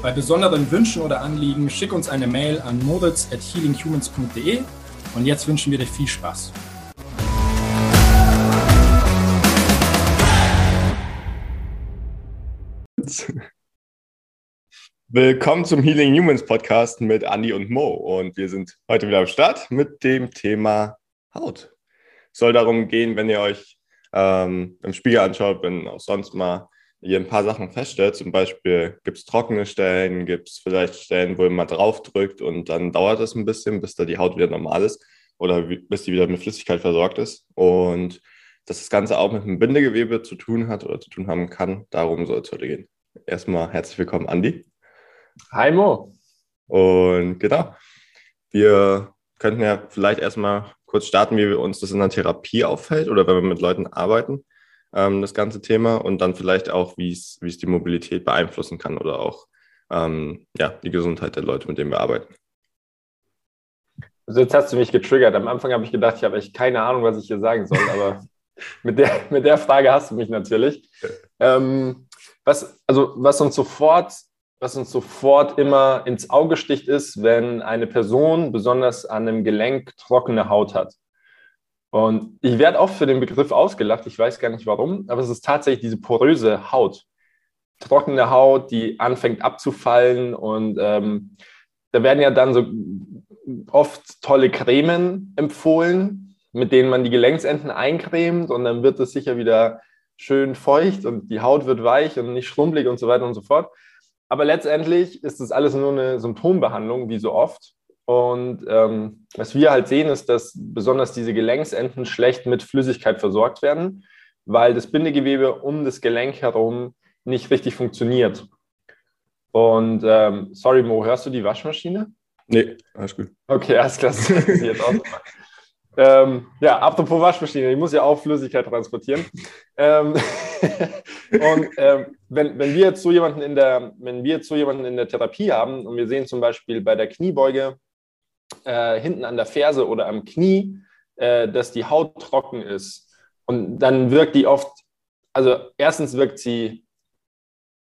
Bei besonderen Wünschen oder Anliegen schick uns eine Mail an moritz at healinghumans.de und jetzt wünschen wir dir viel Spaß. Willkommen zum Healing Humans Podcast mit Andy und Mo und wir sind heute wieder am Start mit dem Thema Haut. Es soll darum gehen, wenn ihr euch ähm, im Spiegel anschaut, wenn auch sonst mal ihr ein paar Sachen feststellt. Zum Beispiel gibt es trockene Stellen, gibt es vielleicht Stellen, wo ihr mal drauf drückt und dann dauert es ein bisschen, bis da die Haut wieder normal ist oder bis die wieder mit Flüssigkeit versorgt ist. Und dass das Ganze auch mit dem Bindegewebe zu tun hat oder zu tun haben kann, darum soll es heute gehen. Erstmal herzlich willkommen, Andi. Hi Mo. Und genau, wir könnten ja vielleicht erstmal kurz starten, wie uns das in der Therapie auffällt oder wenn wir mit Leuten arbeiten ähm, das ganze Thema und dann vielleicht auch, wie es die Mobilität beeinflussen kann oder auch ähm, ja, die Gesundheit der Leute, mit denen wir arbeiten. Also jetzt hast du mich getriggert. Am Anfang habe ich gedacht, ich habe echt keine Ahnung, was ich hier sagen soll, aber mit, der, mit der Frage hast du mich natürlich. Ähm, was, also, was uns sofort was uns sofort immer ins Auge sticht, ist, wenn eine Person besonders an einem Gelenk trockene Haut hat. Und ich werde oft für den Begriff ausgelacht, ich weiß gar nicht warum, aber es ist tatsächlich diese poröse Haut. Trockene Haut, die anfängt abzufallen und ähm, da werden ja dann so oft tolle Cremen empfohlen, mit denen man die Gelenksenden eincremt und dann wird es sicher wieder schön feucht und die Haut wird weich und nicht schrumpelig und so weiter und so fort. Aber letztendlich ist das alles nur eine Symptombehandlung, wie so oft. Und ähm, was wir halt sehen, ist, dass besonders diese Gelenksenden schlecht mit Flüssigkeit versorgt werden, weil das Bindegewebe um das Gelenk herum nicht richtig funktioniert. Und ähm, sorry, Mo, hörst du die Waschmaschine? Nee, alles gut. Okay, alles klar. ähm, ja, apropos Waschmaschine, ich muss ja auch Flüssigkeit transportieren. Ähm, und ähm, wenn, wenn wir jetzt so jemanden in der, wenn wir jetzt so jemanden in der Therapie haben und wir sehen zum Beispiel bei der Kniebeuge äh, hinten an der Ferse oder am Knie, äh, dass die Haut trocken ist. Und dann wirkt die oft, also erstens wirkt sie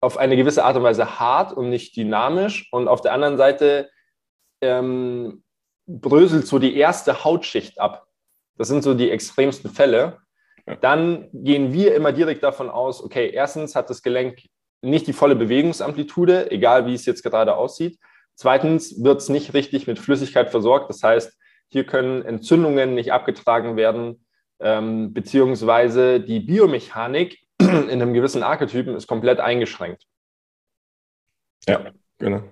auf eine gewisse Art und Weise hart und nicht dynamisch. Und auf der anderen Seite ähm, bröselt so die erste Hautschicht ab. Das sind so die extremsten Fälle. Dann gehen wir immer direkt davon aus, okay, erstens hat das Gelenk nicht die volle Bewegungsamplitude, egal wie es jetzt gerade aussieht. Zweitens wird es nicht richtig mit Flüssigkeit versorgt. Das heißt, hier können Entzündungen nicht abgetragen werden, ähm, beziehungsweise die Biomechanik in einem gewissen Archetypen ist komplett eingeschränkt. Ja, genau.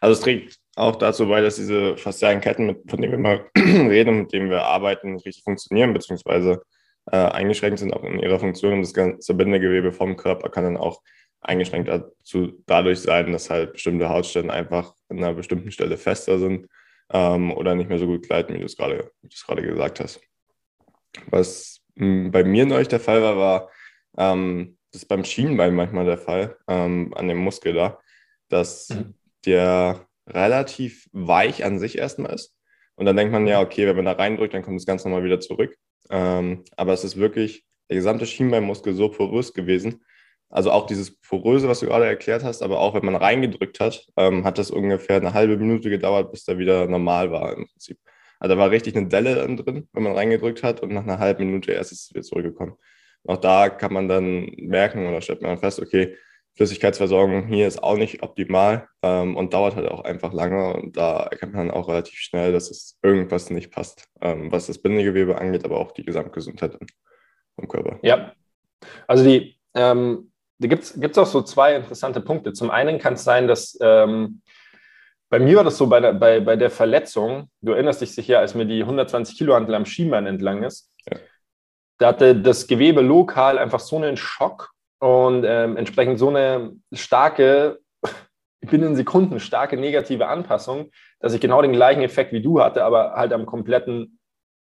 Also es trägt auch dazu bei, dass diese faszialen Ketten, mit, von denen wir mal reden, mit denen wir arbeiten, richtig funktionieren, beziehungsweise äh, eingeschränkt sind auch in ihrer Funktion. Und das ganze Bindegewebe vom Körper kann dann auch eingeschränkt dazu, dadurch sein, dass halt bestimmte Hautstellen einfach an einer bestimmten Stelle fester sind ähm, oder nicht mehr so gut gleiten, wie du es gerade gesagt hast. Was hm, bei mir neulich der Fall war, war, ähm, das ist beim Schienbein manchmal der Fall, ähm, an dem Muskel da, dass mhm. der relativ weich an sich erstmal ist. Und dann denkt man ja, okay, wenn man da reindrückt, dann kommt das Ganze nochmal wieder zurück. Ähm, aber es ist wirklich der gesamte Schienbeinmuskel so porös gewesen, also auch dieses Poröse, was du gerade erklärt hast, aber auch wenn man reingedrückt hat, ähm, hat das ungefähr eine halbe Minute gedauert, bis der wieder normal war im Prinzip. Also da war richtig eine Delle drin, wenn man reingedrückt hat und nach einer halben Minute erst ist es wieder zurückgekommen. auch da kann man dann merken oder stellt man fest, okay, Flüssigkeitsversorgung hier ist auch nicht optimal ähm, und dauert halt auch einfach lange. Und da erkennt man auch relativ schnell, dass es irgendwas nicht passt, ähm, was das Bindegewebe angeht, aber auch die Gesamtgesundheit vom Körper. Ja, also die, ähm, da gibt es auch so zwei interessante Punkte. Zum einen kann es sein, dass ähm, bei mir war das so bei der, bei, bei der Verletzung, du erinnerst dich sicher, als mir die 120 Kilo Hantel am Schienbein entlang ist, ja. da hatte das Gewebe lokal einfach so einen Schock und ähm, entsprechend so eine starke binnen Sekunden starke negative Anpassung, dass ich genau den gleichen Effekt wie du hatte, aber halt am kompletten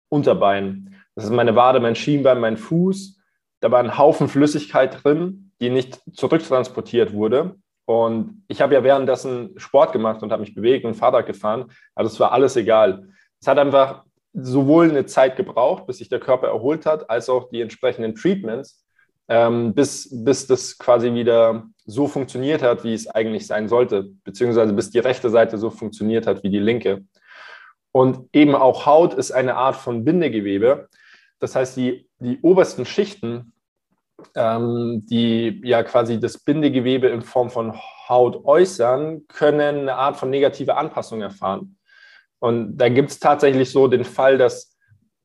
Unterbein. Das ist meine Wade, mein Schienbein, mein Fuß. Da war ein Haufen Flüssigkeit drin, die nicht zurücktransportiert wurde. Und ich habe ja währenddessen Sport gemacht und habe mich bewegt und Fahrrad gefahren. Also es war alles egal. Es hat einfach sowohl eine Zeit gebraucht, bis sich der Körper erholt hat, als auch die entsprechenden Treatments, ähm, bis, bis das quasi wieder so funktioniert hat, wie es eigentlich sein sollte, beziehungsweise bis die rechte Seite so funktioniert hat wie die linke. Und eben auch Haut ist eine Art von Bindegewebe. Das heißt, die, die obersten Schichten, ähm, die ja quasi das Bindegewebe in Form von Haut äußern, können eine Art von negativer Anpassung erfahren. Und da gibt es tatsächlich so den Fall, dass,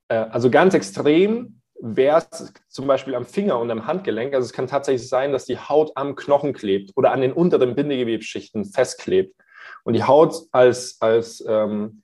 äh, also ganz extrem wäre es zum Beispiel am Finger und am Handgelenk. Also es kann tatsächlich sein, dass die Haut am Knochen klebt oder an den unteren Bindegewebsschichten festklebt. Und die Haut als, als, ähm,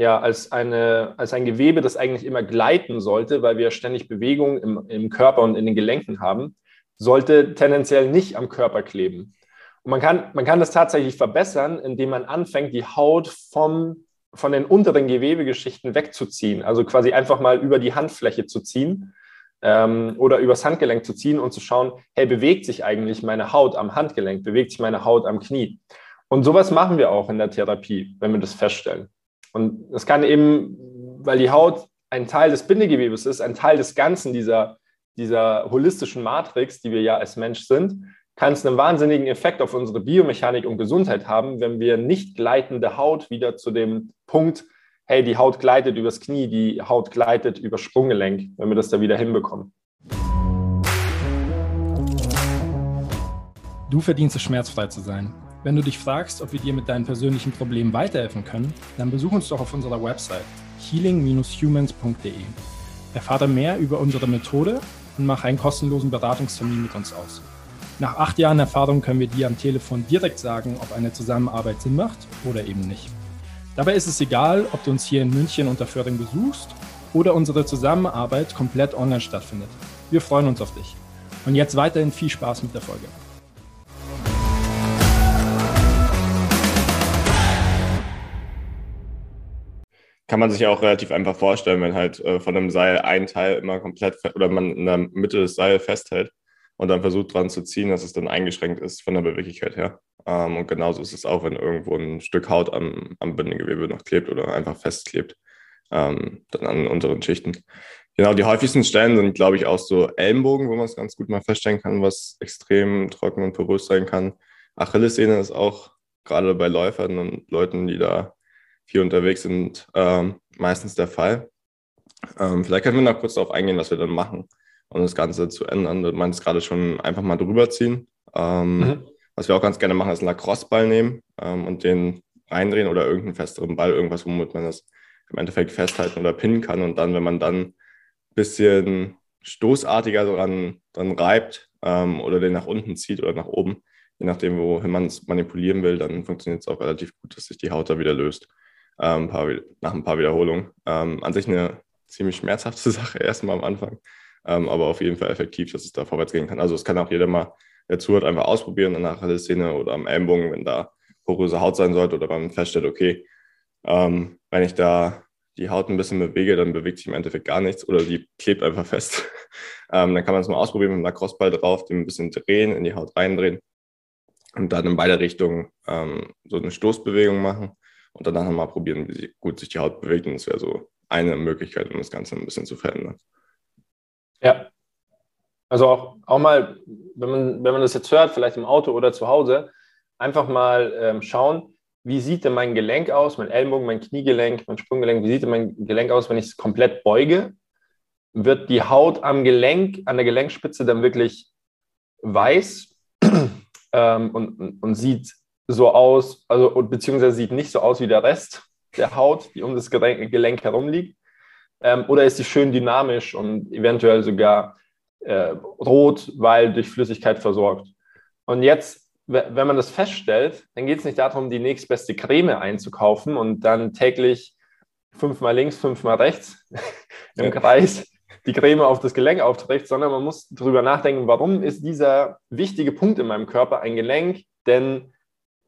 ja, als, eine, als ein Gewebe, das eigentlich immer gleiten sollte, weil wir ständig Bewegung im, im Körper und in den Gelenken haben, sollte tendenziell nicht am Körper kleben. Und man kann, man kann das tatsächlich verbessern, indem man anfängt, die Haut vom von den unteren Gewebegeschichten wegzuziehen, also quasi einfach mal über die Handfläche zu ziehen ähm, oder übers Handgelenk zu ziehen und zu schauen, hey, bewegt sich eigentlich meine Haut am Handgelenk, bewegt sich meine Haut am Knie? Und sowas machen wir auch in der Therapie, wenn wir das feststellen. Und das kann eben, weil die Haut ein Teil des Bindegewebes ist, ein Teil des Ganzen dieser, dieser holistischen Matrix, die wir ja als Mensch sind, kann es einen wahnsinnigen Effekt auf unsere Biomechanik und Gesundheit haben, wenn wir nicht gleitende Haut wieder zu dem Punkt, hey, die Haut gleitet übers Knie, die Haut gleitet über Sprunggelenk, wenn wir das da wieder hinbekommen. Du verdienst es, schmerzfrei zu sein. Wenn du dich fragst, ob wir dir mit deinen persönlichen Problemen weiterhelfen können, dann besuch uns doch auf unserer Website healing-humans.de. Erfahre mehr über unsere Methode und mach einen kostenlosen Beratungstermin mit uns aus. Nach acht Jahren Erfahrung können wir dir am Telefon direkt sagen, ob eine Zusammenarbeit Sinn macht oder eben nicht. Dabei ist es egal, ob du uns hier in München unter Föhring besuchst oder unsere Zusammenarbeit komplett online stattfindet. Wir freuen uns auf dich. Und jetzt weiterhin viel Spaß mit der Folge. Kann man sich auch relativ einfach vorstellen, wenn halt äh, von einem Seil ein Teil immer komplett oder man in der Mitte des Seils festhält und dann versucht dran zu ziehen, dass es dann eingeschränkt ist von der Beweglichkeit her. Ähm, und genauso ist es auch, wenn irgendwo ein Stück Haut am, am Bindegewebe noch klebt oder einfach festklebt, ähm, dann an unteren Schichten. Genau, die häufigsten Stellen sind, glaube ich, auch so Ellenbogen, wo man es ganz gut mal feststellen kann, was extrem trocken und porös sein kann. Achillessehne ist auch gerade bei Läufern und Leuten, die da viel unterwegs sind, ähm, meistens der Fall. Ähm, vielleicht können wir noch kurz darauf eingehen, was wir dann machen und das Ganze zu ändern. Du meinst gerade schon einfach mal drüber ziehen. Ähm, mhm. Was wir auch ganz gerne machen, ist einen Lacrosse-Ball nehmen ähm, und den reindrehen oder irgendeinen festeren Ball, irgendwas, womit man das im Endeffekt festhalten oder pinnen kann. Und dann, wenn man dann ein bisschen stoßartiger dran, dran reibt ähm, oder den nach unten zieht oder nach oben, je nachdem, wohin man es manipulieren will, dann funktioniert es auch relativ gut, dass sich die Haut da wieder löst. Ähm, paar, nach ein paar Wiederholungen. Ähm, an sich eine ziemlich schmerzhafte Sache erstmal am Anfang ähm, aber auf jeden Fall effektiv, dass es da vorwärts gehen kann. Also es kann auch jeder mal, der zuhört, einfach ausprobieren in der Szene oder am Ellenbogen, wenn da poröse Haut sein sollte oder wenn man feststellt, okay, ähm, wenn ich da die Haut ein bisschen bewege, dann bewegt sich im Endeffekt gar nichts oder die klebt einfach fest. ähm, dann kann man es mal ausprobieren mit einer Crossball drauf, den ein bisschen drehen, in die Haut reindrehen und dann in beide Richtungen ähm, so eine Stoßbewegung machen und dann nachher mal probieren, wie gut sich die Haut bewegt. Und das wäre so eine Möglichkeit, um das Ganze ein bisschen zu verändern. Ja. Also auch, auch mal, wenn man, wenn man das jetzt hört, vielleicht im Auto oder zu Hause, einfach mal ähm, schauen, wie sieht denn mein Gelenk aus, mein Ellbogen, mein Kniegelenk, mein Sprunggelenk, wie sieht denn mein Gelenk aus, wenn ich es komplett beuge? Wird die Haut am Gelenk, an der Gelenkspitze dann wirklich weiß ähm, und, und sieht so aus, also beziehungsweise sieht nicht so aus wie der Rest der Haut, die um das Gelenk, Gelenk herum liegt? Ähm, oder ist sie schön dynamisch und eventuell sogar äh, rot, weil durch Flüssigkeit versorgt? Und jetzt, wenn man das feststellt, dann geht es nicht darum, die nächstbeste Creme einzukaufen und dann täglich fünfmal links, fünfmal rechts im ja. Kreis die Creme auf das Gelenk aufträgt, sondern man muss darüber nachdenken, warum ist dieser wichtige Punkt in meinem Körper ein Gelenk denn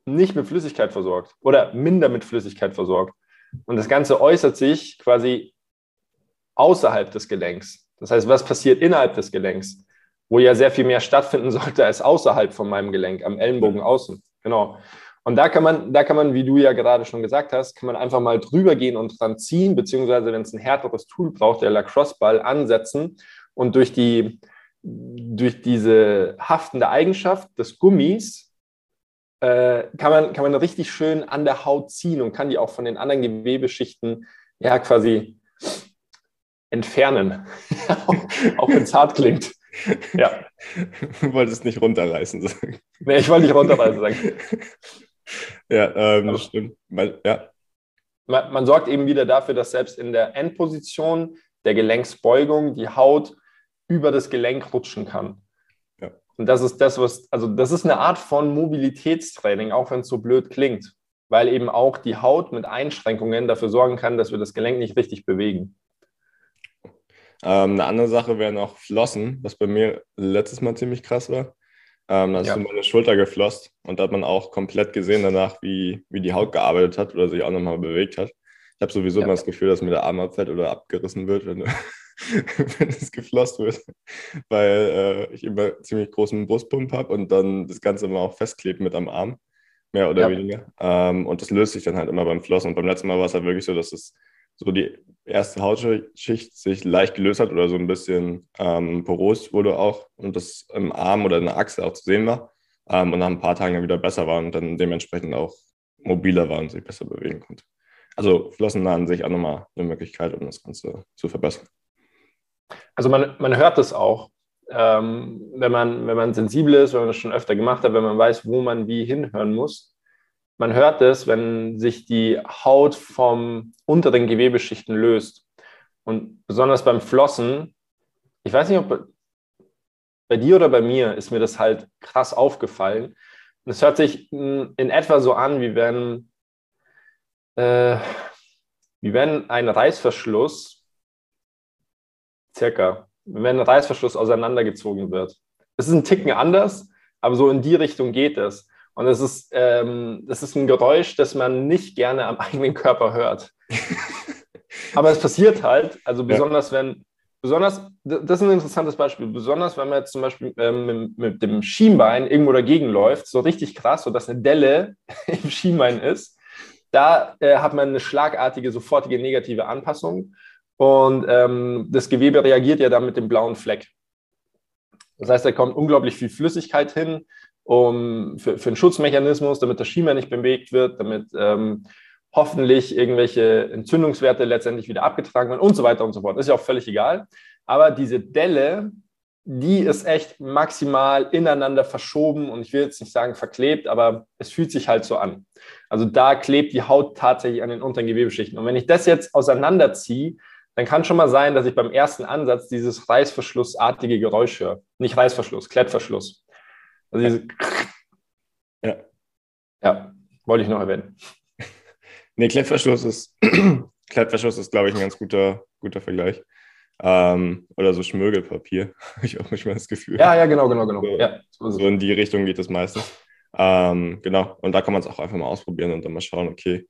nicht mit Flüssigkeit versorgt oder minder mit Flüssigkeit versorgt. Und das Ganze äußert sich quasi außerhalb des Gelenks. Das heißt, was passiert innerhalb des Gelenks, wo ja sehr viel mehr stattfinden sollte als außerhalb von meinem Gelenk, am Ellenbogen außen. Genau. Und da kann man, da kann man, wie du ja gerade schon gesagt hast, kann man einfach mal drüber gehen und dran ziehen, beziehungsweise wenn es ein härteres Tool braucht, der Lacrosse-Ball ansetzen und durch die, durch diese haftende Eigenschaft des Gummis äh, kann, man, kann man richtig schön an der Haut ziehen und kann die auch von den anderen Gewebeschichten ja quasi entfernen, auch wenn es hart klingt. Ja. Du wolltest nicht runterreißen sagen. Nee, ich wollte nicht runterreißen sagen. ja, ähm, das stimmt. Ja. Man, man, sorgt eben wieder dafür, dass selbst in der Endposition der Gelenksbeugung die Haut über das Gelenk rutschen kann. Und das ist das, was, also das ist eine Art von Mobilitätstraining, auch wenn es so blöd klingt, weil eben auch die Haut mit Einschränkungen dafür sorgen kann, dass wir das Gelenk nicht richtig bewegen. Ähm, eine andere Sache wäre noch Flossen, was bei mir letztes Mal ziemlich krass war. Ähm, da ist ja. meine Schulter geflosst und da hat man auch komplett gesehen danach, wie, wie die Haut gearbeitet hat oder sich auch nochmal bewegt hat. Ich habe sowieso ja. immer das Gefühl, dass mir der Arm abfällt oder abgerissen wird, wenn, wenn es geflosst wird, weil äh, ich immer ziemlich großen Brustpump habe und dann das Ganze immer auch festklebt mit am Arm, mehr oder ja. weniger. Ähm, und das löst sich dann halt immer beim Flossen. Und beim letzten Mal war es halt wirklich so, dass es so die erste Hautschicht sich leicht gelöst hat oder so ein bisschen ähm, porös wurde auch und das im Arm oder in der Achse auch zu sehen war ähm, und nach ein paar Tagen dann wieder besser war und dann dementsprechend auch mobiler war und sich besser bewegen konnte. Also Flossen an sich auch nochmal eine Möglichkeit, um das Ganze zu verbessern. Also man, man hört es auch, ähm, wenn, man, wenn man sensibel ist, wenn man das schon öfter gemacht hat, wenn man weiß, wo man wie hinhören muss, man hört es, wenn sich die Haut vom unteren Gewebeschichten löst. Und besonders beim Flossen, ich weiß nicht, ob bei dir oder bei mir ist mir das halt krass aufgefallen. Es hört sich in etwa so an, wie wenn, äh, wie wenn ein Reißverschluss, circa, wenn ein Reißverschluss auseinandergezogen wird. Es ist ein Ticken anders, aber so in die Richtung geht es. Und es ist, ähm, das ist ein Geräusch, das man nicht gerne am eigenen Körper hört. Aber es passiert halt, also besonders ja. wenn, besonders, das ist ein interessantes Beispiel, besonders wenn man jetzt zum Beispiel ähm, mit, mit, dem Schienbein irgendwo dagegen läuft, so richtig krass, sodass eine Delle im Schienbein ist, da äh, hat man eine schlagartige, sofortige negative Anpassung und ähm, das Gewebe reagiert ja dann mit dem blauen Fleck. Das heißt, da kommt unglaublich viel Flüssigkeit hin, um, für, für einen Schutzmechanismus, damit das Schieber nicht bewegt wird, damit ähm, hoffentlich irgendwelche Entzündungswerte letztendlich wieder abgetragen werden und so weiter und so fort. Ist ja auch völlig egal. Aber diese Delle, die ist echt maximal ineinander verschoben und ich will jetzt nicht sagen verklebt, aber es fühlt sich halt so an. Also da klebt die Haut tatsächlich an den unteren Gewebeschichten. Und wenn ich das jetzt auseinanderziehe, dann kann schon mal sein, dass ich beim ersten Ansatz dieses Reißverschlussartige Geräusch höre. Nicht Reißverschluss, Klettverschluss. Also diese ja. ja, wollte ich noch erwähnen. nee, Klettverschluss ist, Klettverschluss ist, glaube ich, ein ganz guter, guter Vergleich. Ähm, oder so Schmögelpapier, habe ich auch manchmal das Gefühl. Ja, ja, genau, genau, genau. So, ja, so, so in die Richtung geht es meistens. Ähm, genau, und da kann man es auch einfach mal ausprobieren und dann mal schauen, okay,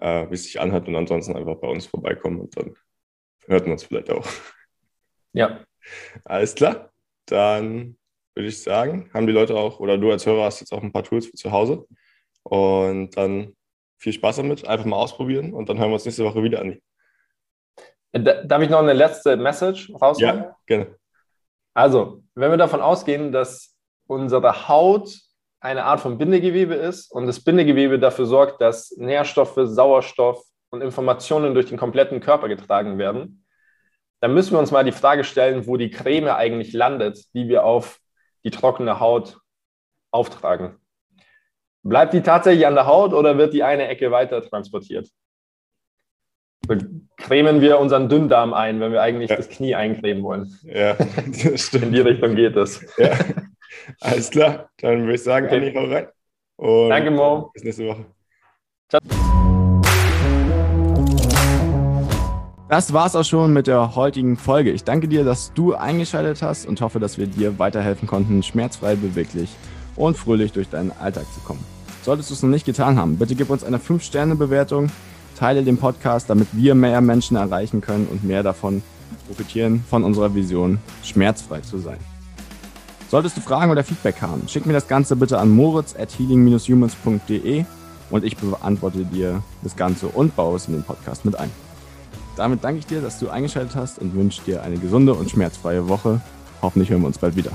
äh, wie es sich anhört und ansonsten einfach bei uns vorbeikommen und dann hört man es vielleicht auch. Ja. Alles klar. Dann würde ich sagen. Haben die Leute auch, oder du als Hörer hast jetzt auch ein paar Tools für zu Hause. Und dann viel Spaß damit, einfach mal ausprobieren und dann hören wir uns nächste Woche wieder an. Darf ich noch eine letzte Message raushauen? Ja, gerne. Also, wenn wir davon ausgehen, dass unsere Haut eine Art von Bindegewebe ist und das Bindegewebe dafür sorgt, dass Nährstoffe, Sauerstoff und Informationen durch den kompletten Körper getragen werden, dann müssen wir uns mal die Frage stellen, wo die Creme eigentlich landet, die wir auf die trockene Haut auftragen. Bleibt die tatsächlich an der Haut oder wird die eine Ecke weiter transportiert? cremen wir unseren Dünndarm ein, wenn wir eigentlich ja. das Knie eincremen wollen. Ja, das stimmt. In die Richtung geht es. Ja. Alles klar, dann würde ich sagen, okay. Anni, hau rein. Und Danke, Mo. Bis nächste Woche. Das war's auch schon mit der heutigen Folge. Ich danke dir, dass du eingeschaltet hast und hoffe, dass wir dir weiterhelfen konnten, schmerzfrei, beweglich und fröhlich durch deinen Alltag zu kommen. Solltest du es noch nicht getan haben, bitte gib uns eine 5-Sterne-Bewertung, teile den Podcast, damit wir mehr Menschen erreichen können und mehr davon profitieren von unserer Vision, schmerzfrei zu sein. Solltest du Fragen oder Feedback haben, schick mir das Ganze bitte an moritz at healing-humans.de und ich beantworte dir das Ganze und baue es in den Podcast mit ein. Damit danke ich dir, dass du eingeschaltet hast und wünsche dir eine gesunde und schmerzfreie Woche. Hoffentlich hören wir uns bald wieder.